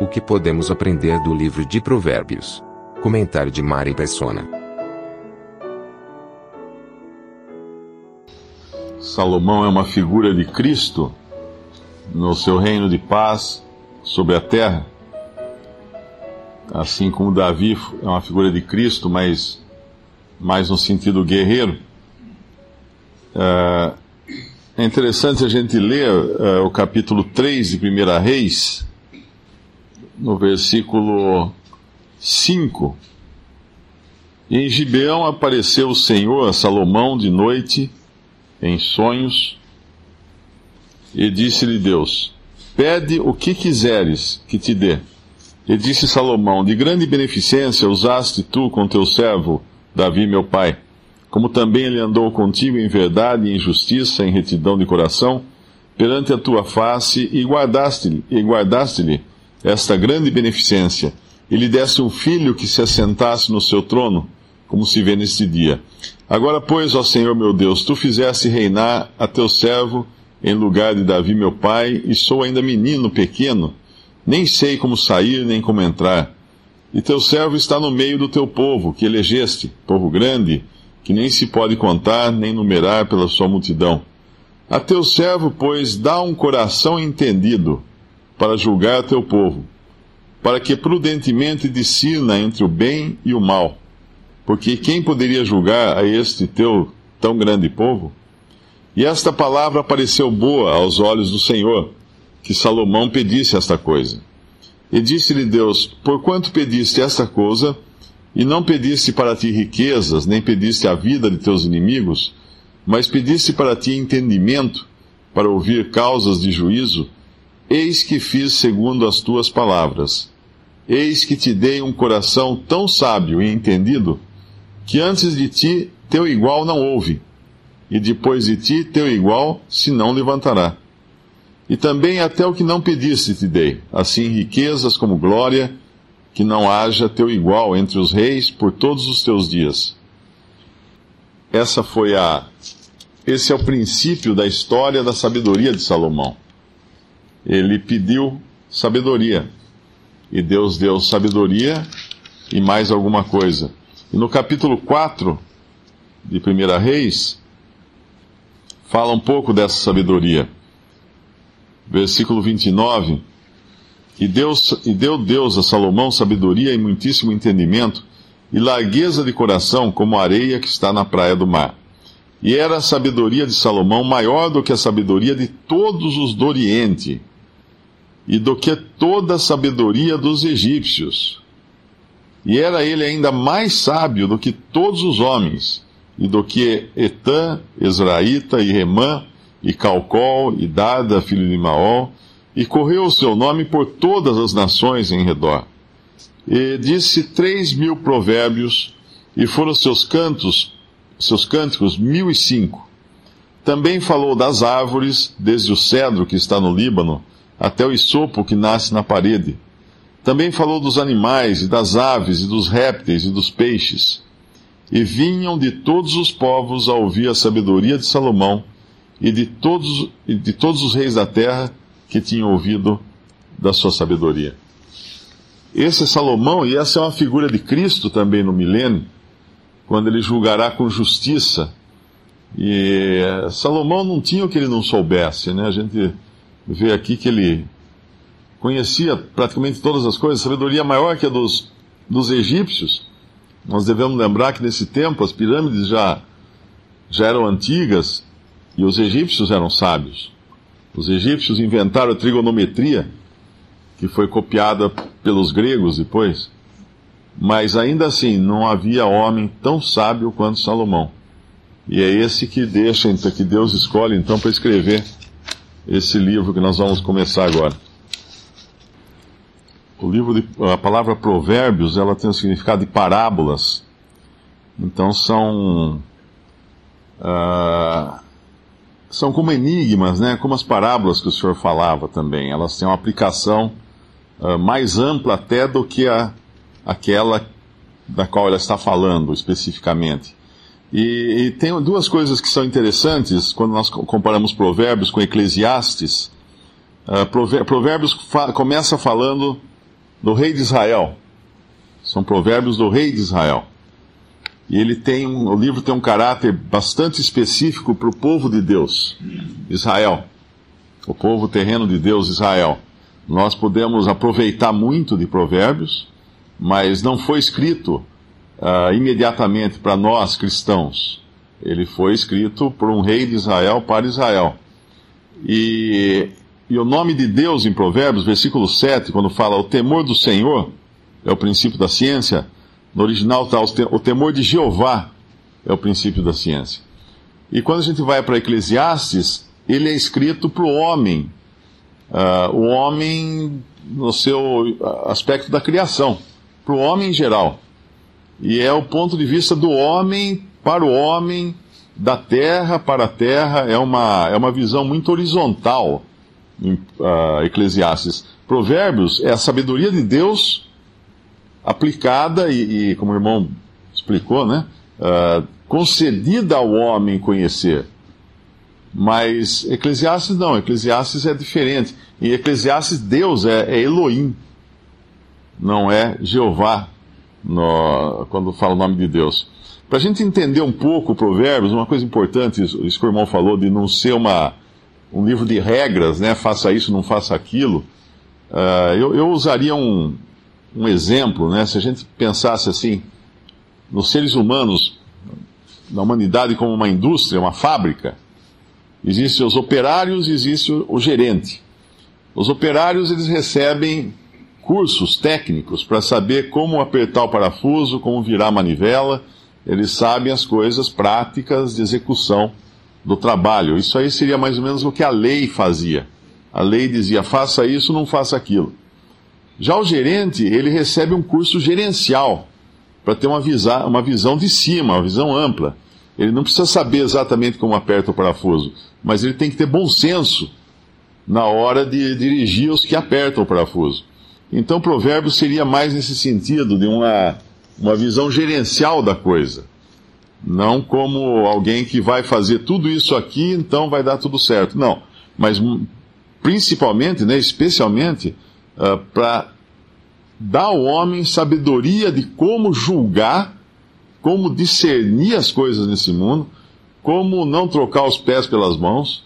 O que podemos aprender do livro de Provérbios? Comentário de Mari Persona. Salomão é uma figura de Cristo no seu reino de paz sobre a terra. Assim como Davi é uma figura de Cristo, mas mais no sentido guerreiro. É, é interessante a gente ler uh, o capítulo 3 de 1 Reis, no versículo 5. em Gibeão apareceu o Senhor a Salomão de noite, em sonhos, e disse-lhe Deus: Pede o que quiseres que te dê. E disse Salomão: De grande beneficência usaste tu com teu servo Davi, meu pai como também ele andou contigo em verdade em justiça, em retidão de coração, perante a tua face, e guardaste-lhe e guardaste esta grande beneficência, e lhe deste um filho que se assentasse no seu trono, como se vê neste dia. Agora, pois, ó Senhor meu Deus, tu fizeste reinar a teu servo em lugar de Davi, meu pai, e sou ainda menino pequeno, nem sei como sair nem como entrar. E teu servo está no meio do teu povo, que elegeste, povo grande, que nem se pode contar nem numerar pela sua multidão. A teu servo, pois, dá um coração entendido para julgar teu povo, para que prudentemente discina entre o bem e o mal. Porque quem poderia julgar a este teu tão grande povo? E esta palavra pareceu boa aos olhos do Senhor, que Salomão pedisse esta coisa. E disse-lhe Deus: Porquanto pediste esta coisa, e não pediste para ti riquezas, nem pediste a vida de teus inimigos, mas pediste para ti entendimento, para ouvir causas de juízo, eis que fiz segundo as tuas palavras. Eis que te dei um coração tão sábio e entendido, que antes de ti teu igual não houve, e depois de ti teu igual se não levantará. E também até o que não pediste te dei, assim riquezas como glória, que não haja teu igual entre os reis por todos os teus dias. Essa foi a esse é o princípio da história da sabedoria de Salomão. Ele pediu sabedoria e Deus deu sabedoria e mais alguma coisa. E no capítulo 4 de 1 Reis, fala um pouco dessa sabedoria. Versículo 29 e, Deus, e deu Deus a Salomão sabedoria e muitíssimo entendimento, e largueza de coração como a areia que está na praia do mar. E era a sabedoria de Salomão maior do que a sabedoria de todos os do Oriente, e do que toda a sabedoria dos egípcios. E era ele ainda mais sábio do que todos os homens, e do que Etã, Ezraíta, e Remã, e Calcol, e Dada, filho de Maol, e correu o seu nome por todas as nações em redor. E disse três mil provérbios, e foram seus cantos, seus cânticos mil e cinco. Também falou das árvores, desde o cedro que está no Líbano, até o isopo que nasce na parede. Também falou dos animais, e das aves, e dos répteis, e dos peixes. E vinham de todos os povos a ouvir a sabedoria de Salomão, e de todos, e de todos os reis da terra, que tinha ouvido da sua sabedoria. Esse é Salomão, e essa é uma figura de Cristo também no milênio, quando ele julgará com justiça. E Salomão não tinha o que ele não soubesse, né? A gente vê aqui que ele conhecia praticamente todas as coisas, sabedoria maior que a dos, dos egípcios. Nós devemos lembrar que nesse tempo as pirâmides já, já eram antigas e os egípcios eram sábios. Os egípcios inventaram a trigonometria, que foi copiada pelos gregos depois, mas ainda assim não havia homem tão sábio quanto Salomão. E é esse que deixa, então, que Deus escolhe então para escrever esse livro que nós vamos começar agora. O livro de, a palavra provérbios, ela tem o significado de parábolas. Então são uh, são como enigmas, né? como as parábolas que o senhor falava também. Elas têm uma aplicação uh, mais ampla até do que a, aquela da qual ela está falando especificamente. E, e tem duas coisas que são interessantes quando nós comparamos Provérbios com Eclesiastes. Uh, Provérbios fa começa falando do rei de Israel. São provérbios do rei de Israel. E ele tem um, o livro tem um caráter bastante específico para o povo de Deus, Israel. O povo terreno de Deus, Israel. Nós podemos aproveitar muito de provérbios, mas não foi escrito uh, imediatamente para nós cristãos. Ele foi escrito por um rei de Israel para Israel. E, e o nome de Deus em Provérbios, versículo 7, quando fala o temor do Senhor, é o princípio da ciência. No original está o temor de Jeová, é o princípio da ciência. E quando a gente vai para Eclesiastes, ele é escrito para o homem, uh, o homem no seu aspecto da criação, para o homem em geral. E é o ponto de vista do homem para o homem, da terra para a terra, é uma, é uma visão muito horizontal em uh, Eclesiastes. Provérbios é a sabedoria de Deus aplicada e, e como o irmão explicou, né, uh, concedida ao homem conhecer. Mas Eclesiastes não, Eclesiastes é diferente. Em Eclesiastes, Deus é, é Elohim, não é Jeová, no, quando fala o nome de Deus. Para a gente entender um pouco o Provérbios, uma coisa importante, isso que o irmão falou, de não ser uma, um livro de regras, né? Faça isso, não faça aquilo. Uh, eu, eu, usaria um, um exemplo, né? Se a gente pensasse assim, nos seres humanos, na humanidade como uma indústria, uma fábrica, existem os operários e existe o, o gerente. Os operários, eles recebem cursos técnicos para saber como apertar o parafuso, como virar a manivela, eles sabem as coisas práticas de execução do trabalho. Isso aí seria mais ou menos o que a lei fazia. A lei dizia: faça isso, não faça aquilo. Já o gerente, ele recebe um curso gerencial para ter uma, visa, uma visão de cima, uma visão ampla. Ele não precisa saber exatamente como aperta o parafuso, mas ele tem que ter bom senso na hora de dirigir os que apertam o parafuso. Então, o provérbio seria mais nesse sentido, de uma, uma visão gerencial da coisa. Não como alguém que vai fazer tudo isso aqui, então vai dar tudo certo. Não. Mas principalmente, né, especialmente, uh, ah, para dar ao homem sabedoria de como julgar, como discernir as coisas nesse mundo, como não trocar os pés pelas mãos,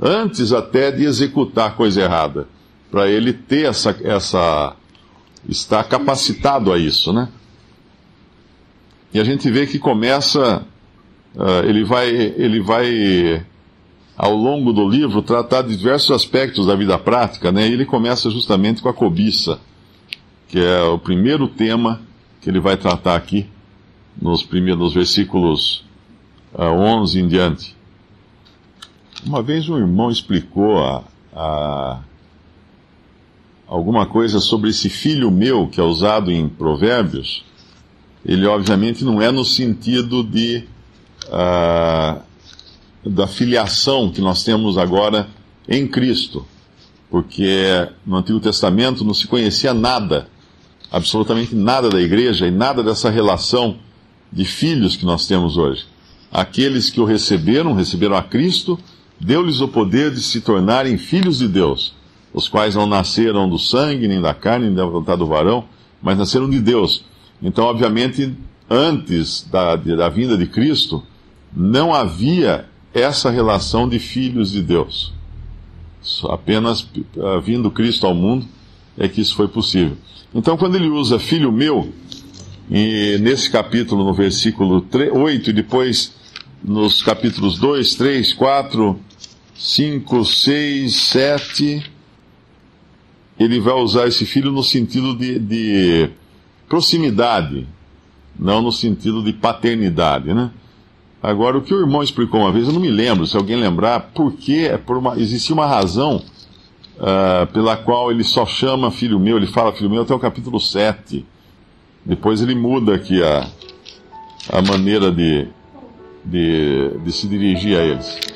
antes até de executar coisa errada, para ele ter essa, essa estar capacitado a isso, né? E a gente vê que começa, uh, ele vai, ele vai ao longo do livro, tratar de diversos aspectos da vida prática, né? E ele começa justamente com a cobiça, que é o primeiro tema que ele vai tratar aqui, nos primeiros versículos uh, ah, 11 em diante. Uma vez um irmão explicou a, a, alguma coisa sobre esse filho meu que é usado em Provérbios. Ele, obviamente, não é no sentido de. Uh, da filiação que nós temos agora em Cristo, porque no Antigo Testamento não se conhecia nada, absolutamente nada da igreja e nada dessa relação de filhos que nós temos hoje. Aqueles que o receberam, receberam a Cristo, deu-lhes o poder de se tornarem filhos de Deus, os quais não nasceram do sangue, nem da carne, nem da vontade do varão, mas nasceram de Deus. Então, obviamente, antes da, da vinda de Cristo, não havia essa relação de filhos de Deus. Apenas uh, vindo Cristo ao mundo é que isso foi possível. Então, quando ele usa filho meu, e nesse capítulo, no versículo 3, 8, e depois nos capítulos 2, 3, 4, 5, 6, 7, ele vai usar esse filho no sentido de, de proximidade, não no sentido de paternidade, né? Agora, o que o irmão explicou uma vez, eu não me lembro, se alguém lembrar, porque é por uma, existia uma razão uh, pela qual ele só chama filho meu, ele fala filho meu até o capítulo 7. Depois ele muda aqui a, a maneira de, de, de se dirigir a eles.